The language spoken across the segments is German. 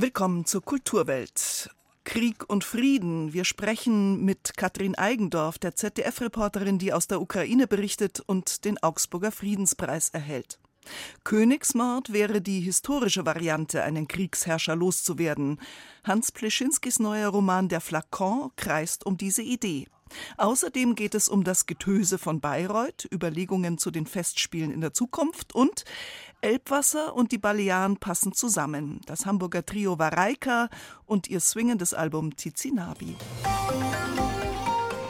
Willkommen zur Kulturwelt. Krieg und Frieden. Wir sprechen mit Katrin Eigendorf, der ZDF-Reporterin, die aus der Ukraine berichtet und den Augsburger Friedenspreis erhält. Königsmord wäre die historische Variante, einen Kriegsherrscher loszuwerden. Hans Pleschinskis neuer Roman Der Flakon kreist um diese Idee. Außerdem geht es um das Getöse von Bayreuth, Überlegungen zu den Festspielen in der Zukunft und Elbwasser und die Balearen passen zusammen. Das Hamburger Trio Vareika und ihr swingendes Album Tizinabi.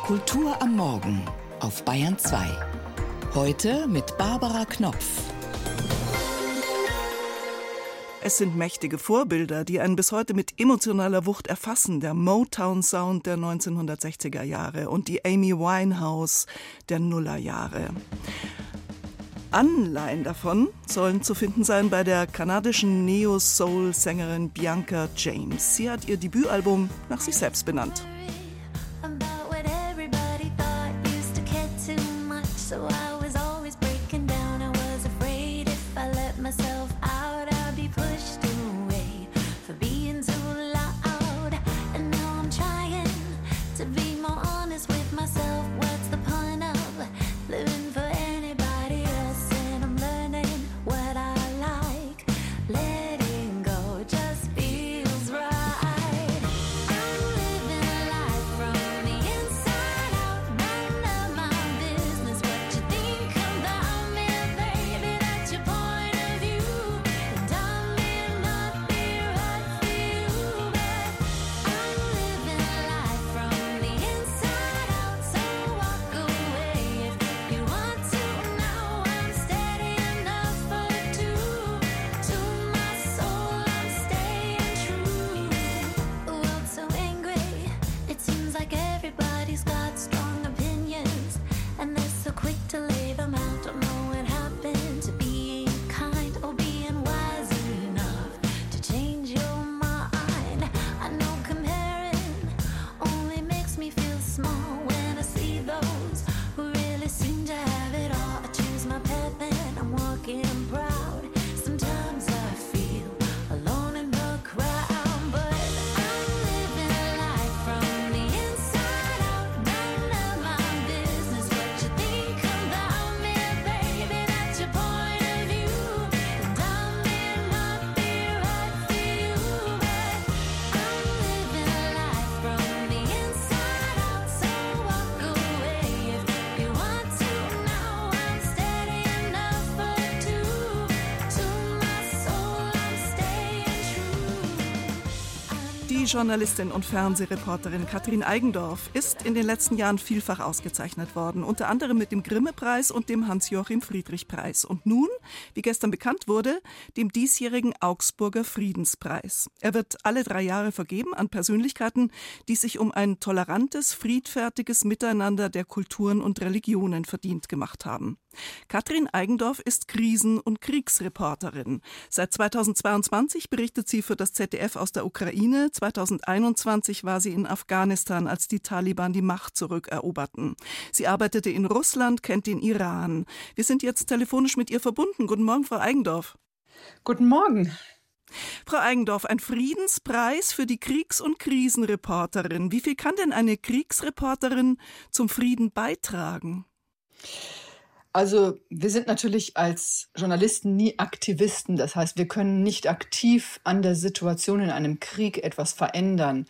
Kultur am Morgen auf Bayern 2. Heute mit Barbara Knopf. Es sind mächtige Vorbilder, die einen bis heute mit emotionaler Wucht erfassen. Der Motown-Sound der 1960er Jahre und die Amy Winehouse der Nullerjahre. Anleihen davon sollen zu finden sein bei der kanadischen Neo-Soul-Sängerin Bianca James. Sie hat ihr Debütalbum nach sich selbst benannt. Journalistin und Fernsehreporterin Katrin Eigendorf ist in den letzten Jahren vielfach ausgezeichnet worden, unter anderem mit dem Grimme-Preis und dem Hans-Joachim Friedrich-Preis. Und nun, wie gestern bekannt wurde, dem diesjährigen Augsburger Friedenspreis. Er wird alle drei Jahre vergeben an Persönlichkeiten, die sich um ein tolerantes, friedfertiges Miteinander der Kulturen und Religionen verdient gemacht haben. Katrin Eigendorf ist Krisen- und Kriegsreporterin. Seit 2022 berichtet sie für das ZDF aus der Ukraine. 2021 war sie in Afghanistan, als die Taliban die Macht zurückeroberten. Sie arbeitete in Russland, kennt den Iran. Wir sind jetzt telefonisch mit ihr verbunden. Guten Morgen, Frau Eigendorf. Guten Morgen. Frau Eigendorf, ein Friedenspreis für die Kriegs- und Krisenreporterin. Wie viel kann denn eine Kriegsreporterin zum Frieden beitragen? Also wir sind natürlich als Journalisten nie Aktivisten. Das heißt, wir können nicht aktiv an der Situation in einem Krieg etwas verändern.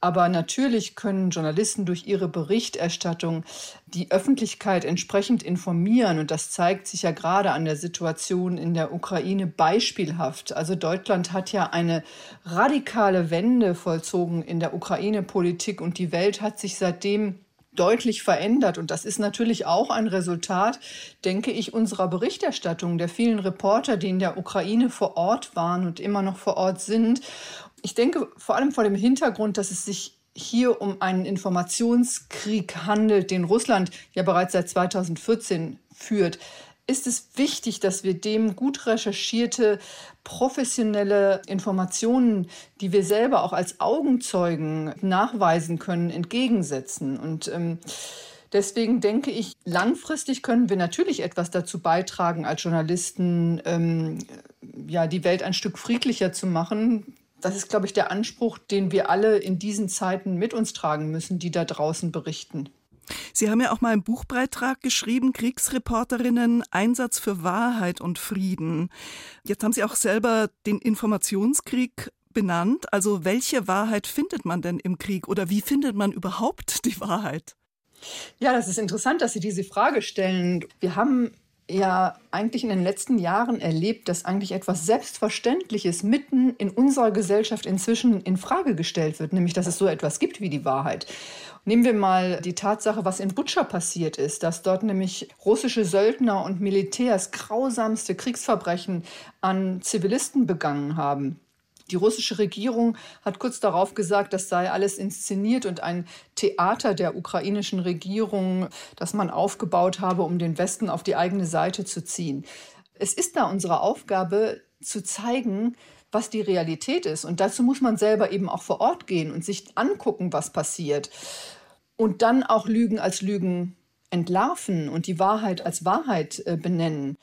Aber natürlich können Journalisten durch ihre Berichterstattung die Öffentlichkeit entsprechend informieren. Und das zeigt sich ja gerade an der Situation in der Ukraine beispielhaft. Also Deutschland hat ja eine radikale Wende vollzogen in der Ukraine-Politik und die Welt hat sich seitdem deutlich verändert. Und das ist natürlich auch ein Resultat, denke ich, unserer Berichterstattung, der vielen Reporter, die in der Ukraine vor Ort waren und immer noch vor Ort sind. Ich denke vor allem vor dem Hintergrund, dass es sich hier um einen Informationskrieg handelt, den Russland ja bereits seit 2014 führt ist es wichtig, dass wir dem gut recherchierte, professionelle Informationen, die wir selber auch als Augenzeugen nachweisen können, entgegensetzen. Und ähm, deswegen denke ich, langfristig können wir natürlich etwas dazu beitragen, als Journalisten ähm, ja, die Welt ein Stück friedlicher zu machen das ist, glaube ich, der Anspruch, den wir alle in diesen Zeiten mit uns tragen müssen, die da draußen berichten. Sie haben ja auch mal einen Buchbeitrag geschrieben, Kriegsreporterinnen, Einsatz für Wahrheit und Frieden. Jetzt haben Sie auch selber den Informationskrieg benannt. Also welche Wahrheit findet man denn im Krieg oder wie findet man überhaupt die Wahrheit? Ja, das ist interessant, dass Sie diese Frage stellen. Wir haben ja eigentlich in den letzten Jahren erlebt, dass eigentlich etwas Selbstverständliches mitten in unserer Gesellschaft inzwischen in Frage gestellt wird, nämlich dass es so etwas gibt wie die Wahrheit. Nehmen wir mal die Tatsache, was in Butscha passiert ist, dass dort nämlich russische Söldner und Militärs grausamste Kriegsverbrechen an Zivilisten begangen haben. Die russische Regierung hat kurz darauf gesagt, das sei alles inszeniert und ein Theater der ukrainischen Regierung, das man aufgebaut habe, um den Westen auf die eigene Seite zu ziehen. Es ist da unsere Aufgabe zu zeigen, was die Realität ist. Und dazu muss man selber eben auch vor Ort gehen und sich angucken, was passiert. Und dann auch Lügen als Lügen entlarven und die Wahrheit als Wahrheit äh, benennen.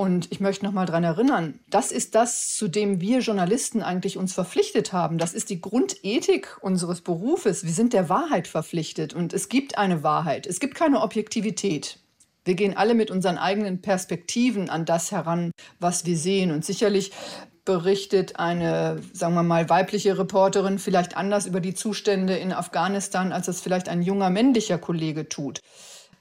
Und ich möchte noch mal daran erinnern, das ist das, zu dem wir Journalisten eigentlich uns verpflichtet haben. Das ist die Grundethik unseres Berufes. Wir sind der Wahrheit verpflichtet und es gibt eine Wahrheit. Es gibt keine Objektivität. Wir gehen alle mit unseren eigenen Perspektiven an das heran, was wir sehen. Und sicherlich berichtet eine, sagen wir mal, weibliche Reporterin vielleicht anders über die Zustände in Afghanistan, als es vielleicht ein junger männlicher Kollege tut.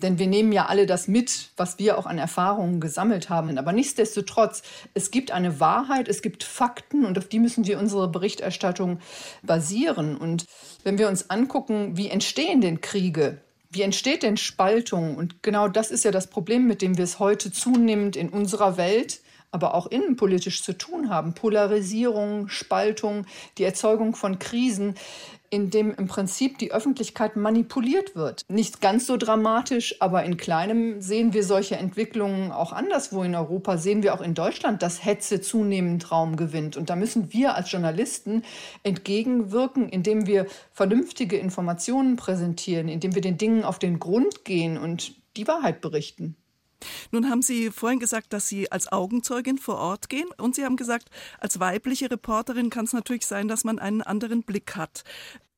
Denn wir nehmen ja alle das mit, was wir auch an Erfahrungen gesammelt haben. Aber nichtsdestotrotz, es gibt eine Wahrheit, es gibt Fakten und auf die müssen wir unsere Berichterstattung basieren. Und wenn wir uns angucken, wie entstehen denn Kriege? Wie entsteht denn Spaltung? Und genau das ist ja das Problem, mit dem wir es heute zunehmend in unserer Welt aber auch innenpolitisch zu tun haben. Polarisierung, Spaltung, die Erzeugung von Krisen in dem im Prinzip die Öffentlichkeit manipuliert wird. Nicht ganz so dramatisch, aber in kleinem sehen wir solche Entwicklungen auch anderswo in Europa, sehen wir auch in Deutschland, dass Hetze zunehmend Raum gewinnt. Und da müssen wir als Journalisten entgegenwirken, indem wir vernünftige Informationen präsentieren, indem wir den Dingen auf den Grund gehen und die Wahrheit berichten. Nun haben Sie vorhin gesagt, dass Sie als Augenzeugin vor Ort gehen und Sie haben gesagt, als weibliche Reporterin kann es natürlich sein, dass man einen anderen Blick hat.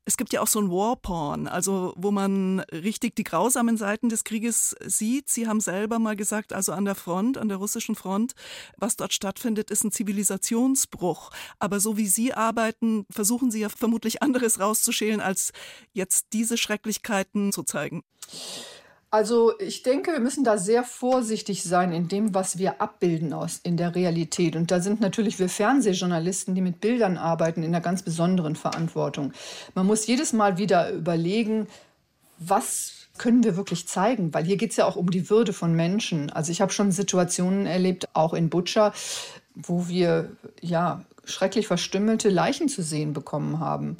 Es gibt ja auch so ein Warporn, also wo man richtig die grausamen Seiten des Krieges sieht. Sie haben selber mal gesagt, also an der Front, an der russischen Front, was dort stattfindet, ist ein Zivilisationsbruch. Aber so wie Sie arbeiten, versuchen Sie ja vermutlich anderes rauszuschälen, als jetzt diese Schrecklichkeiten zu zeigen. Also ich denke, wir müssen da sehr vorsichtig sein in dem, was wir abbilden aus in der Realität. Und da sind natürlich wir Fernsehjournalisten, die mit Bildern arbeiten, in einer ganz besonderen Verantwortung. Man muss jedes Mal wieder überlegen, was können wir wirklich zeigen? Weil hier geht es ja auch um die Würde von Menschen. Also ich habe schon Situationen erlebt, auch in Butcher, wo wir ja schrecklich verstümmelte Leichen zu sehen bekommen haben.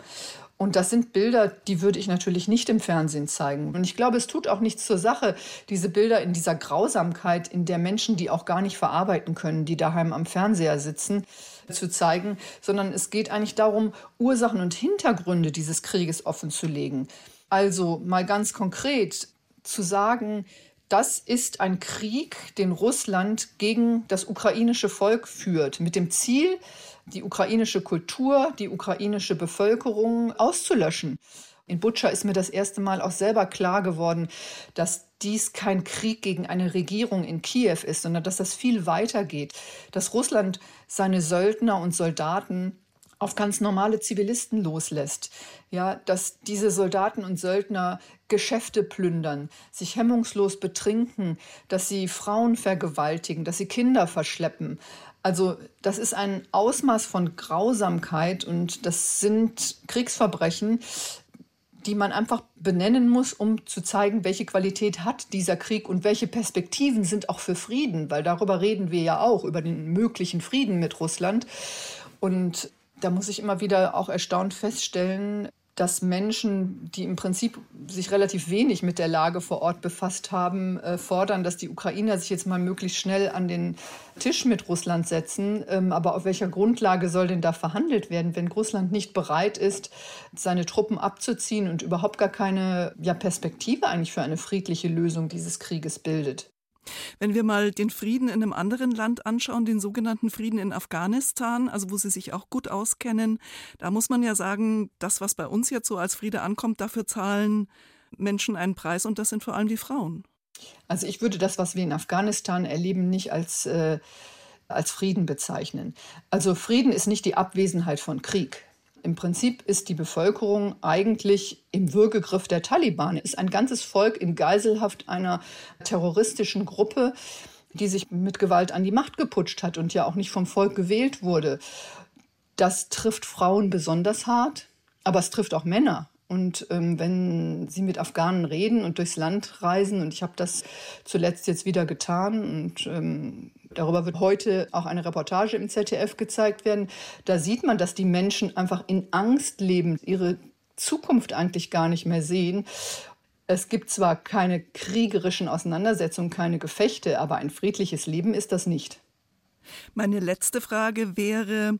Und das sind Bilder, die würde ich natürlich nicht im Fernsehen zeigen. Und ich glaube, es tut auch nichts zur Sache, diese Bilder in dieser Grausamkeit, in der Menschen, die auch gar nicht verarbeiten können, die daheim am Fernseher sitzen, zu zeigen, sondern es geht eigentlich darum, Ursachen und Hintergründe dieses Krieges offenzulegen. Also mal ganz konkret zu sagen, das ist ein Krieg, den Russland gegen das ukrainische Volk führt, mit dem Ziel, die ukrainische Kultur, die ukrainische Bevölkerung auszulöschen. In Butscha ist mir das erste Mal auch selber klar geworden, dass dies kein Krieg gegen eine Regierung in Kiew ist, sondern dass das viel weiter geht, dass Russland seine Söldner und Soldaten auf ganz normale Zivilisten loslässt. Ja, dass diese Soldaten und Söldner Geschäfte plündern, sich hemmungslos betrinken, dass sie Frauen vergewaltigen, dass sie Kinder verschleppen. Also das ist ein Ausmaß von Grausamkeit und das sind Kriegsverbrechen, die man einfach benennen muss, um zu zeigen, welche Qualität hat dieser Krieg und welche Perspektiven sind auch für Frieden, weil darüber reden wir ja auch, über den möglichen Frieden mit Russland. Und da muss ich immer wieder auch erstaunt feststellen, dass Menschen, die im Prinzip sich relativ wenig mit der Lage vor Ort befasst haben, äh, fordern, dass die Ukrainer sich jetzt mal möglichst schnell an den Tisch mit Russland setzen. Ähm, aber auf welcher Grundlage soll denn da verhandelt werden, wenn Russland nicht bereit ist, seine Truppen abzuziehen und überhaupt gar keine ja, Perspektive eigentlich für eine friedliche Lösung dieses Krieges bildet? Wenn wir mal den Frieden in einem anderen Land anschauen, den sogenannten Frieden in Afghanistan, also wo Sie sich auch gut auskennen, da muss man ja sagen, das, was bei uns jetzt so als Friede ankommt, dafür zahlen Menschen einen Preis und das sind vor allem die Frauen. Also ich würde das, was wir in Afghanistan erleben, nicht als, äh, als Frieden bezeichnen. Also Frieden ist nicht die Abwesenheit von Krieg. Im Prinzip ist die Bevölkerung eigentlich im Würgegriff der Taliban, ist ein ganzes Volk in Geiselhaft einer terroristischen Gruppe, die sich mit Gewalt an die Macht geputscht hat und ja auch nicht vom Volk gewählt wurde. Das trifft Frauen besonders hart, aber es trifft auch Männer. Und ähm, wenn Sie mit Afghanen reden und durchs Land reisen, und ich habe das zuletzt jetzt wieder getan, und ähm, darüber wird heute auch eine Reportage im ZDF gezeigt werden, da sieht man, dass die Menschen einfach in Angst leben, ihre Zukunft eigentlich gar nicht mehr sehen. Es gibt zwar keine kriegerischen Auseinandersetzungen, keine Gefechte, aber ein friedliches Leben ist das nicht. Meine letzte Frage wäre,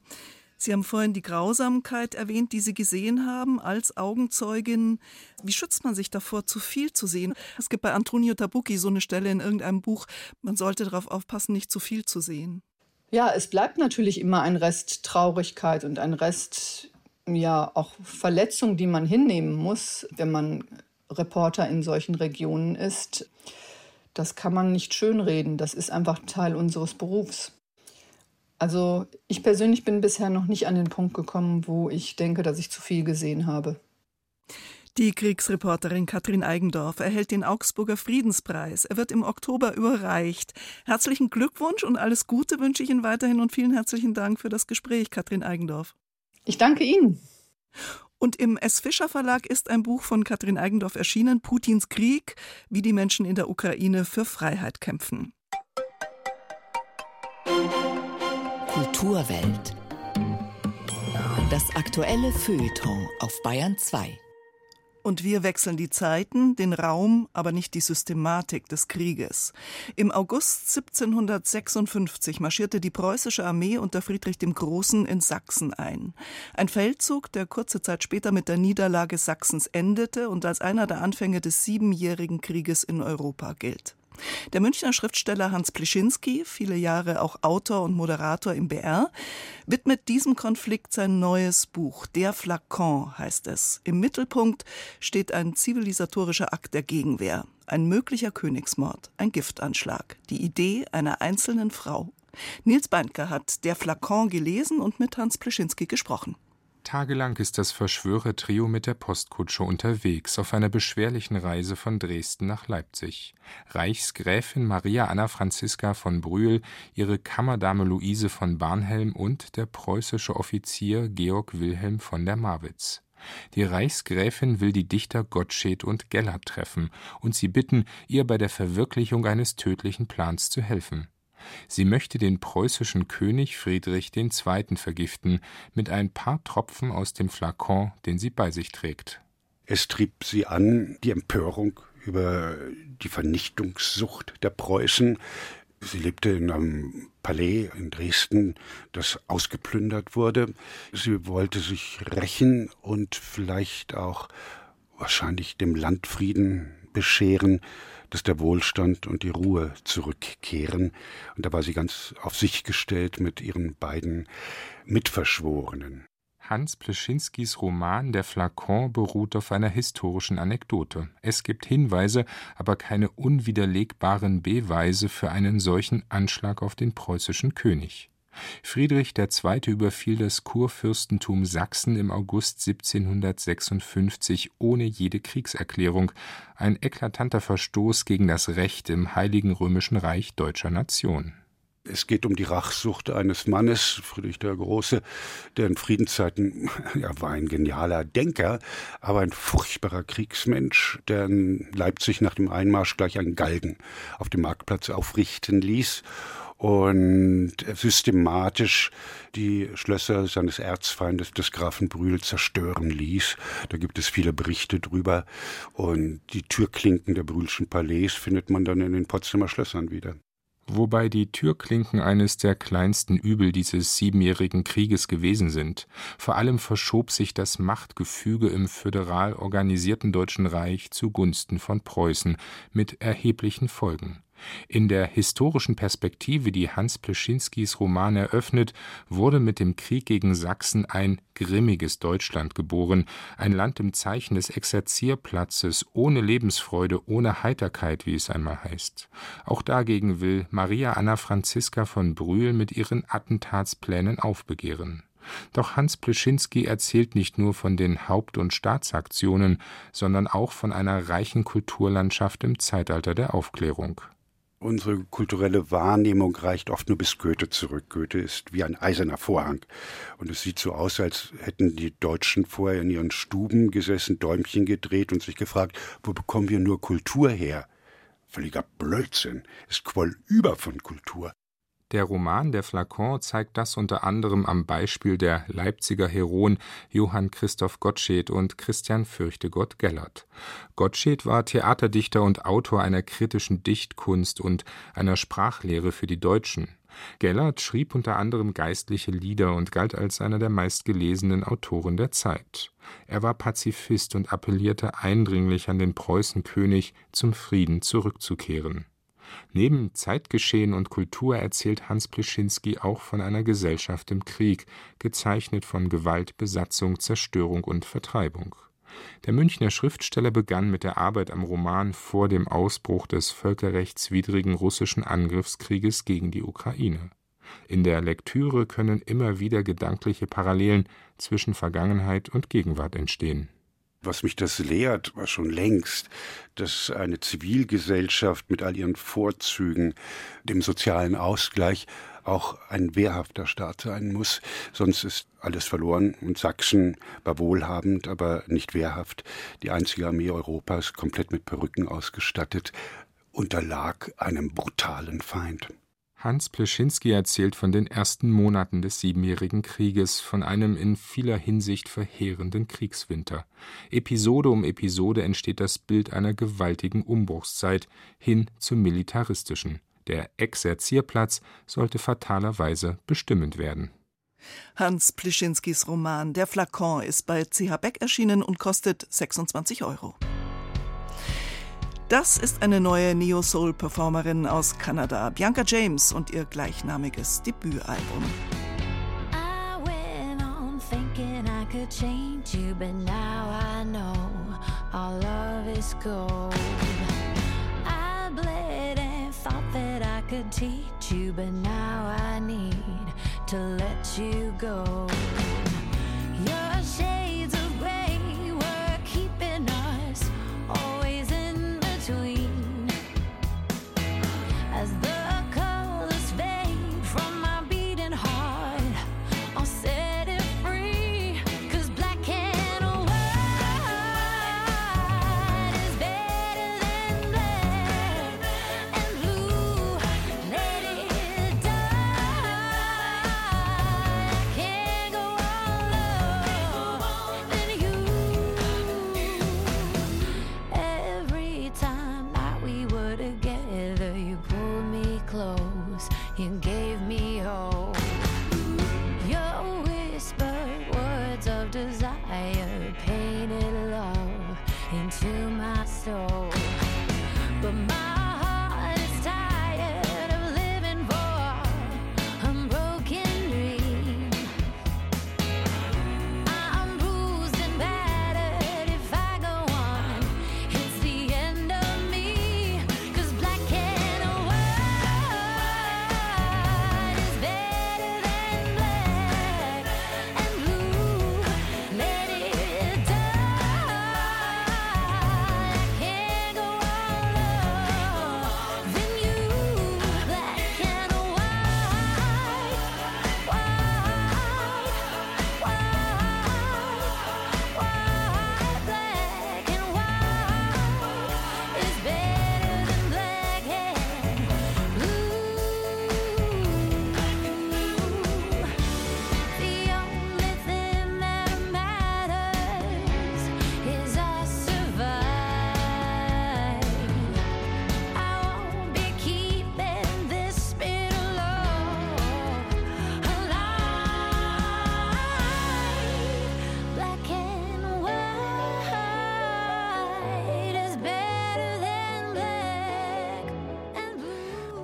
Sie haben vorhin die Grausamkeit erwähnt, die Sie gesehen haben als Augenzeugin. Wie schützt man sich davor, zu viel zu sehen? Es gibt bei Antonio Tabucchi so eine Stelle in irgendeinem Buch, man sollte darauf aufpassen, nicht zu viel zu sehen. Ja, es bleibt natürlich immer ein Rest Traurigkeit und ein Rest, ja, auch Verletzung, die man hinnehmen muss, wenn man Reporter in solchen Regionen ist. Das kann man nicht schönreden. Das ist einfach Teil unseres Berufs. Also ich persönlich bin bisher noch nicht an den Punkt gekommen, wo ich denke, dass ich zu viel gesehen habe. Die Kriegsreporterin Katrin Eigendorf erhält den Augsburger Friedenspreis. Er wird im Oktober überreicht. Herzlichen Glückwunsch und alles Gute wünsche ich Ihnen weiterhin und vielen herzlichen Dank für das Gespräch, Katrin Eigendorf. Ich danke Ihnen. Und im S. Fischer Verlag ist ein Buch von Katrin Eigendorf erschienen, Putins Krieg, wie die Menschen in der Ukraine für Freiheit kämpfen. Kulturwelt. Das aktuelle Feuilleton auf Bayern 2. Und wir wechseln die Zeiten, den Raum, aber nicht die Systematik des Krieges. Im August 1756 marschierte die preußische Armee unter Friedrich dem Großen in Sachsen ein. Ein Feldzug, der kurze Zeit später mit der Niederlage Sachsens endete und als einer der Anfänge des Siebenjährigen Krieges in Europa gilt. Der Münchner Schriftsteller Hans Pleschinski, viele Jahre auch Autor und Moderator im BR, widmet diesem Konflikt sein neues Buch. Der Flakon heißt es. Im Mittelpunkt steht ein zivilisatorischer Akt der Gegenwehr. Ein möglicher Königsmord, ein Giftanschlag, die Idee einer einzelnen Frau. Nils Beindker hat Der Flakon gelesen und mit Hans Pleschinski gesprochen. Tagelang ist das Verschwörertrio mit der Postkutsche unterwegs auf einer beschwerlichen Reise von Dresden nach Leipzig. Reichsgräfin Maria Anna Franziska von Brühl, ihre Kammerdame Luise von Barnhelm und der preußische Offizier Georg Wilhelm von der Marwitz. Die Reichsgräfin will die Dichter Gottsched und Gellert treffen und sie bitten, ihr bei der Verwirklichung eines tödlichen Plans zu helfen. Sie möchte den preußischen König Friedrich II. vergiften mit ein paar Tropfen aus dem Flakon, den sie bei sich trägt. Es trieb sie an, die Empörung über die Vernichtungssucht der Preußen. Sie lebte in einem Palais in Dresden, das ausgeplündert wurde. Sie wollte sich rächen und vielleicht auch wahrscheinlich dem Landfrieden bescheren dass der Wohlstand und die Ruhe zurückkehren. Und da war sie ganz auf sich gestellt mit ihren beiden Mitverschworenen. Hans Pleschinskis Roman Der Flakon beruht auf einer historischen Anekdote. Es gibt Hinweise, aber keine unwiderlegbaren Beweise für einen solchen Anschlag auf den preußischen König. Friedrich II. überfiel das Kurfürstentum Sachsen im August 1756 ohne jede Kriegserklärung, ein eklatanter Verstoß gegen das Recht im Heiligen Römischen Reich deutscher Nation. Es geht um die Rachsucht eines Mannes, Friedrich der Große, der in Friedenszeiten, ja, war ein genialer Denker, aber ein furchtbarer Kriegsmensch, der in Leipzig nach dem Einmarsch gleich einen Galgen auf dem Marktplatz aufrichten ließ und systematisch die Schlösser seines Erzfeindes, des Grafen Brühl, zerstören ließ. Da gibt es viele Berichte drüber. Und die Türklinken der Brühlschen Palais findet man dann in den Potsdamer Schlössern wieder wobei die Türklinken eines der kleinsten Übel dieses siebenjährigen Krieges gewesen sind. Vor allem verschob sich das Machtgefüge im föderal organisierten Deutschen Reich zugunsten von Preußen mit erheblichen Folgen. In der historischen Perspektive, die Hans Pleschinskis Roman eröffnet, wurde mit dem Krieg gegen Sachsen ein grimmiges Deutschland geboren, ein Land im Zeichen des Exerzierplatzes, ohne Lebensfreude, ohne Heiterkeit, wie es einmal heißt. Auch dagegen will Maria Anna Franziska von Brühl mit ihren Attentatsplänen aufbegehren. Doch Hans Pleschinski erzählt nicht nur von den Haupt und Staatsaktionen, sondern auch von einer reichen Kulturlandschaft im Zeitalter der Aufklärung. Unsere kulturelle Wahrnehmung reicht oft nur bis Goethe zurück. Goethe ist wie ein eiserner Vorhang. Und es sieht so aus, als hätten die Deutschen vorher in ihren Stuben gesessen, Däumchen gedreht und sich gefragt, wo bekommen wir nur Kultur her? Völliger Blödsinn. Es quoll über von Kultur. Der Roman Der Flakon zeigt das unter anderem am Beispiel der Leipziger Heroen Johann Christoph Gottsched und Christian Fürchtegott Gellert. Gottsched war Theaterdichter und Autor einer kritischen Dichtkunst und einer Sprachlehre für die Deutschen. Gellert schrieb unter anderem geistliche Lieder und galt als einer der meistgelesenen Autoren der Zeit. Er war Pazifist und appellierte eindringlich an den Preußenkönig, zum Frieden zurückzukehren Neben Zeitgeschehen und Kultur erzählt Hans Pleschinski auch von einer Gesellschaft im Krieg, gezeichnet von Gewalt, Besatzung, Zerstörung und Vertreibung. Der Münchner Schriftsteller begann mit der Arbeit am Roman vor dem Ausbruch des völkerrechtswidrigen russischen Angriffskrieges gegen die Ukraine. In der Lektüre können immer wieder gedankliche Parallelen zwischen Vergangenheit und Gegenwart entstehen was mich das lehrt, war schon längst, dass eine Zivilgesellschaft mit all ihren Vorzügen, dem sozialen Ausgleich, auch ein wehrhafter Staat sein muss, sonst ist alles verloren und Sachsen war wohlhabend, aber nicht wehrhaft. Die einzige Armee Europas, komplett mit Perücken ausgestattet, unterlag einem brutalen Feind. Hans Pleschinski erzählt von den ersten Monaten des Siebenjährigen Krieges, von einem in vieler Hinsicht verheerenden Kriegswinter. Episode um Episode entsteht das Bild einer gewaltigen Umbruchszeit hin zum militaristischen. Der Exerzierplatz sollte fatalerweise bestimmend werden. Hans Pleschinskis Roman Der Flakon ist bei CH Beck erschienen und kostet 26 Euro. Das ist eine neue Neo-Soul-Performerin aus Kanada, Bianca James und ihr gleichnamiges Debütalbum. could teach you, but now I need to let you go. Your shades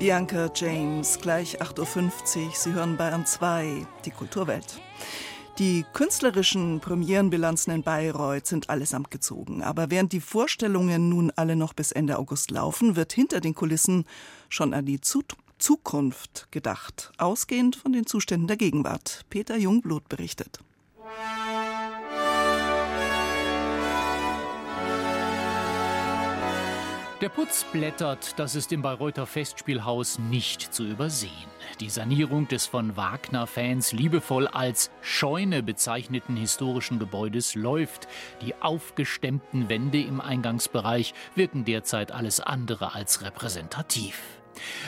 Bianca James, gleich 8.50 Uhr. Sie hören Bayern 2, die Kulturwelt. Die künstlerischen Premierenbilanzen in Bayreuth sind allesamt gezogen. Aber während die Vorstellungen nun alle noch bis Ende August laufen, wird hinter den Kulissen schon an die Zukunft gedacht, ausgehend von den Zuständen der Gegenwart. Peter Jungblut berichtet. Der Putz blättert, das ist im Bayreuther Festspielhaus nicht zu übersehen. Die Sanierung des von Wagner-Fans liebevoll als Scheune bezeichneten historischen Gebäudes läuft. Die aufgestemmten Wände im Eingangsbereich wirken derzeit alles andere als repräsentativ.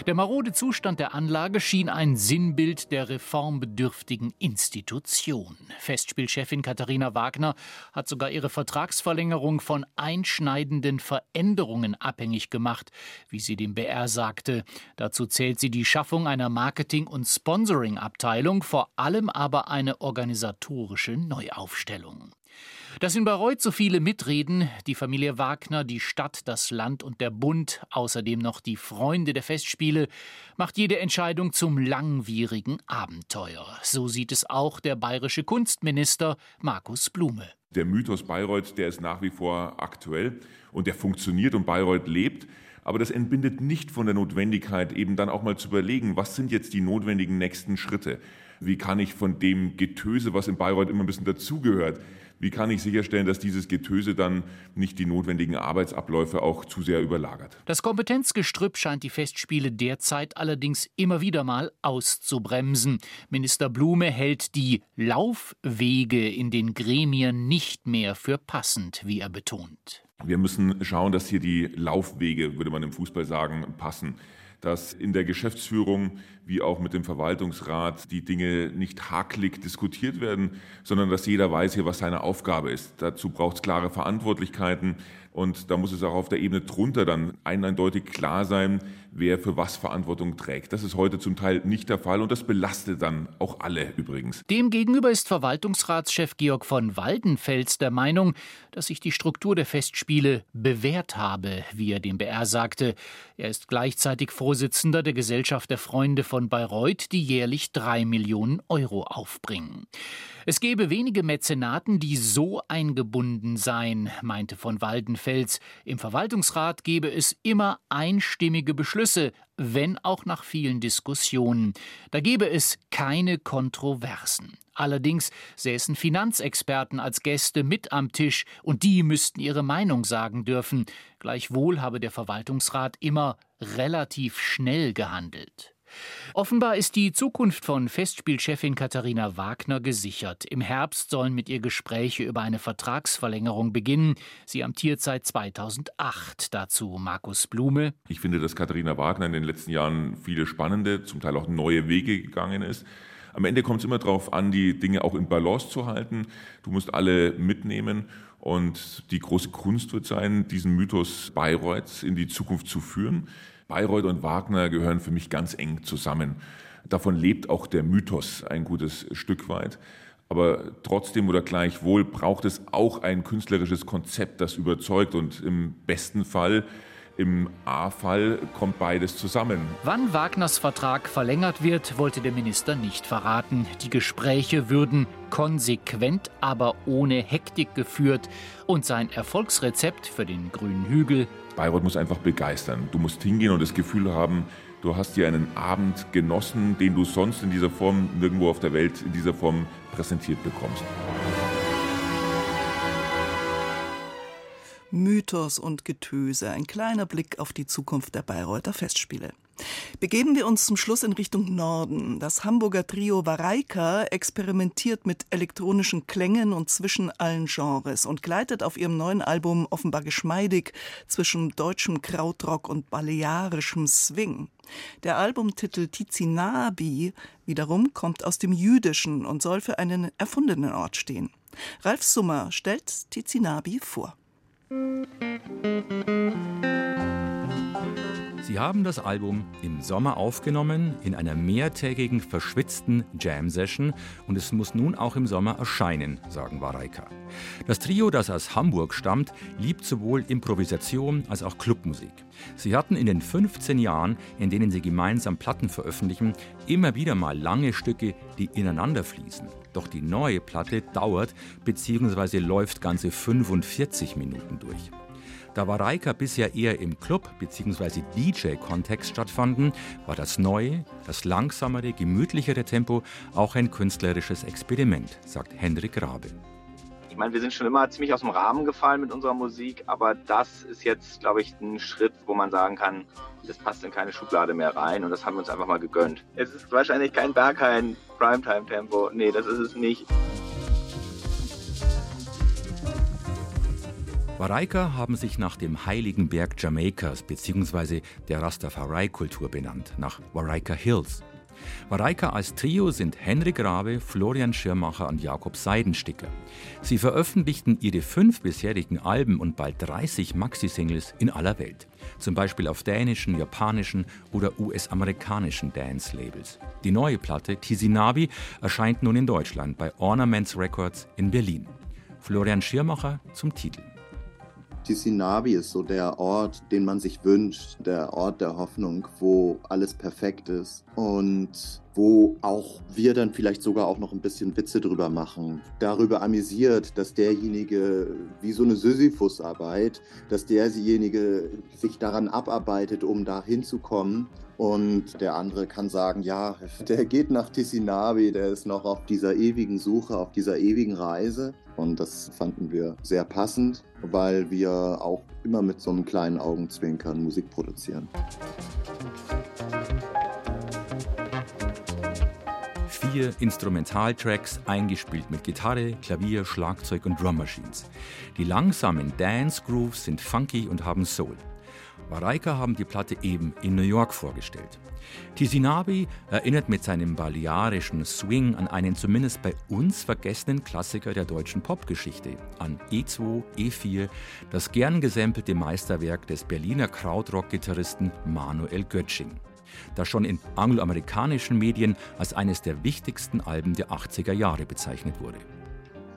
Der marode Zustand der Anlage schien ein Sinnbild der reformbedürftigen Institution. Festspielchefin Katharina Wagner hat sogar ihre Vertragsverlängerung von einschneidenden Veränderungen abhängig gemacht, wie sie dem BR sagte. Dazu zählt sie die Schaffung einer Marketing- und Sponsoring-Abteilung, vor allem aber eine organisatorische Neuaufstellung. Dass in Bayreuth so viele mitreden, die Familie Wagner, die Stadt, das Land und der Bund, außerdem noch die Freunde der Festspiele, macht jede Entscheidung zum langwierigen Abenteuer. So sieht es auch der bayerische Kunstminister Markus Blume. Der Mythos Bayreuth, der ist nach wie vor aktuell und der funktioniert und Bayreuth lebt. Aber das entbindet nicht von der Notwendigkeit, eben dann auch mal zu überlegen, was sind jetzt die notwendigen nächsten Schritte? Wie kann ich von dem Getöse, was in Bayreuth immer ein bisschen dazugehört, wie kann ich sicherstellen, dass dieses Getöse dann nicht die notwendigen Arbeitsabläufe auch zu sehr überlagert? Das Kompetenzgestrüpp scheint die Festspiele derzeit allerdings immer wieder mal auszubremsen. Minister Blume hält die Laufwege in den Gremien nicht mehr für passend, wie er betont. Wir müssen schauen, dass hier die Laufwege, würde man im Fußball sagen, passen dass in der Geschäftsführung wie auch mit dem Verwaltungsrat die Dinge nicht hakelig diskutiert werden, sondern dass jeder weiß hier, was seine Aufgabe ist. Dazu braucht es klare Verantwortlichkeiten und da muss es auch auf der Ebene drunter dann eindeutig klar sein, wer für was Verantwortung trägt. Das ist heute zum Teil nicht der Fall und das belastet dann auch alle übrigens. Demgegenüber ist Verwaltungsratschef Georg von Waldenfels der Meinung, dass sich die Struktur der Festspiele bewährt habe, wie er dem BR sagte. Er ist gleichzeitig Vorsitzender der Gesellschaft der Freunde von Bayreuth, die jährlich drei Millionen Euro aufbringen. Es gebe wenige Mäzenaten, die so eingebunden seien, meinte von Waldenfels. Im Verwaltungsrat gebe es immer einstimmige Beschlüsse, wenn auch nach vielen Diskussionen. Da gebe es keine Kontroversen. Allerdings säßen Finanzexperten als Gäste mit am Tisch und die müssten ihre Meinung sagen dürfen. Gleichwohl habe der Verwaltungsrat immer relativ schnell gehandelt. Offenbar ist die Zukunft von Festspielchefin Katharina Wagner gesichert. Im Herbst sollen mit ihr Gespräche über eine Vertragsverlängerung beginnen. Sie amtiert seit 2008. Dazu Markus Blume. Ich finde, dass Katharina Wagner in den letzten Jahren viele spannende, zum Teil auch neue Wege gegangen ist. Am Ende kommt es immer darauf an, die Dinge auch in Balance zu halten. Du musst alle mitnehmen. Und die große Kunst wird sein, diesen Mythos Bayreuths in die Zukunft zu führen. Bayreuth und Wagner gehören für mich ganz eng zusammen. Davon lebt auch der Mythos ein gutes Stück weit. Aber trotzdem oder gleichwohl braucht es auch ein künstlerisches Konzept, das überzeugt und im besten Fall im A-Fall kommt beides zusammen. Wann Wagners Vertrag verlängert wird, wollte der Minister nicht verraten. Die Gespräche würden konsequent, aber ohne Hektik geführt. Und sein Erfolgsrezept für den grünen Hügel. Bayreuth muss einfach begeistern. Du musst hingehen und das Gefühl haben, du hast hier einen Abend genossen, den du sonst in dieser Form nirgendwo auf der Welt in dieser Form präsentiert bekommst. Mythos und Getöse, ein kleiner Blick auf die Zukunft der Bayreuther Festspiele. Begeben wir uns zum Schluss in Richtung Norden. Das Hamburger Trio Vareika experimentiert mit elektronischen Klängen und zwischen allen Genres und gleitet auf ihrem neuen Album offenbar geschmeidig zwischen deutschem Krautrock und balearischem Swing. Der Albumtitel Tizinabi wiederum kommt aus dem Jüdischen und soll für einen erfundenen Ort stehen. Ralf Summer stellt Tizinabi vor. Sie haben das Album im Sommer aufgenommen, in einer mehrtägigen, verschwitzten Jam-Session und es muss nun auch im Sommer erscheinen, sagen Wareika. Das Trio, das aus Hamburg stammt, liebt sowohl Improvisation als auch Clubmusik. Sie hatten in den 15 Jahren, in denen sie gemeinsam Platten veröffentlichen, immer wieder mal lange Stücke, die ineinander fließen. Doch die neue Platte dauert bzw. läuft ganze 45 Minuten durch. Da Wareika bisher eher im Club- bzw. DJ-Kontext stattfanden, war das neue, das langsamere, gemütlichere Tempo auch ein künstlerisches Experiment, sagt Hendrik Rabe. Ich meine, wir sind schon immer ziemlich aus dem Rahmen gefallen mit unserer Musik, aber das ist jetzt, glaube ich, ein Schritt, wo man sagen kann, das passt in keine Schublade mehr rein und das haben wir uns einfach mal gegönnt. Es ist wahrscheinlich kein Berghain Primetime-Tempo. Nee, das ist es nicht. Waraika haben sich nach dem heiligen Berg Jamaikas bzw. der Rastafari-Kultur benannt, nach Waraika Hills. Waraika als Trio sind Henrik Rabe, Florian Schirmacher und Jakob Seidensticker. Sie veröffentlichten ihre fünf bisherigen Alben und bald 30 Maxi-Singles in aller Welt. Zum Beispiel auf dänischen, japanischen oder US-amerikanischen Dance-Labels. Die neue Platte, Tizinabi, erscheint nun in Deutschland bei Ornaments Records in Berlin. Florian Schirmacher zum Titel. Tisinabi ist so der Ort, den man sich wünscht, der Ort der Hoffnung, wo alles perfekt ist. Und wo auch wir dann vielleicht sogar auch noch ein bisschen Witze drüber machen. Darüber amüsiert, dass derjenige, wie so eine Sisyphus-Arbeit, dass derjenige sich daran abarbeitet, um da hinzukommen. Und der andere kann sagen, ja, der geht nach Tisinabi, der ist noch auf dieser ewigen Suche, auf dieser ewigen Reise. Und das fanden wir sehr passend, weil wir auch immer mit so einem kleinen Augenzwinkern Musik produzieren. Vier Instrumentaltracks eingespielt mit Gitarre, Klavier, Schlagzeug und Drum Machines. Die langsamen Dance Grooves sind funky und haben Soul. Waraika haben die Platte eben in New York vorgestellt. Tisinabi erinnert mit seinem balearischen Swing an einen zumindest bei uns vergessenen Klassiker der deutschen Popgeschichte, an E2, E4, das gern gesampelte Meisterwerk des Berliner Krautrock-Gitarristen Manuel Götsching, das schon in angloamerikanischen Medien als eines der wichtigsten Alben der 80er Jahre bezeichnet wurde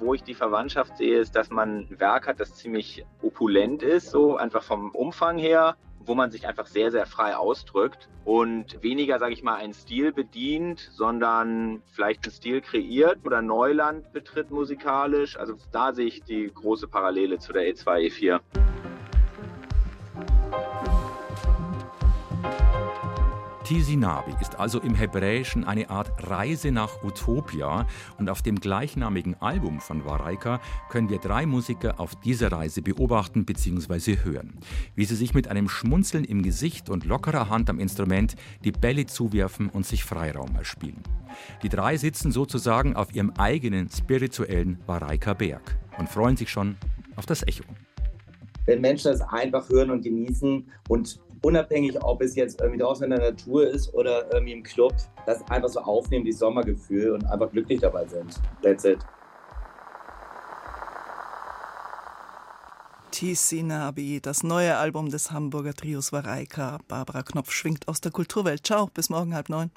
wo ich die Verwandtschaft sehe, ist, dass man ein Werk hat, das ziemlich opulent ist, so einfach vom Umfang her, wo man sich einfach sehr, sehr frei ausdrückt und weniger, sage ich mal, einen Stil bedient, sondern vielleicht einen Stil kreiert oder Neuland betritt musikalisch. Also da sehe ich die große Parallele zu der E2, E4. Tisinabi ist also im Hebräischen eine Art Reise nach Utopia und auf dem gleichnamigen Album von Waraika können wir drei Musiker auf dieser Reise beobachten bzw. hören, wie sie sich mit einem Schmunzeln im Gesicht und lockerer Hand am Instrument die Bälle zuwerfen und sich Freiraum erspielen. Die drei sitzen sozusagen auf ihrem eigenen spirituellen Waraika Berg und freuen sich schon auf das Echo. Wenn Menschen das einfach hören und genießen und unabhängig, ob es jetzt irgendwie draußen in der Natur ist oder irgendwie im Club, das einfach so aufnehmen, dieses Sommergefühl und einfach glücklich dabei sind. That's it. Tisinabi, das neue Album des Hamburger Trios Vareika. Barbara Knopf schwingt aus der Kulturwelt. Ciao, bis morgen halb neun.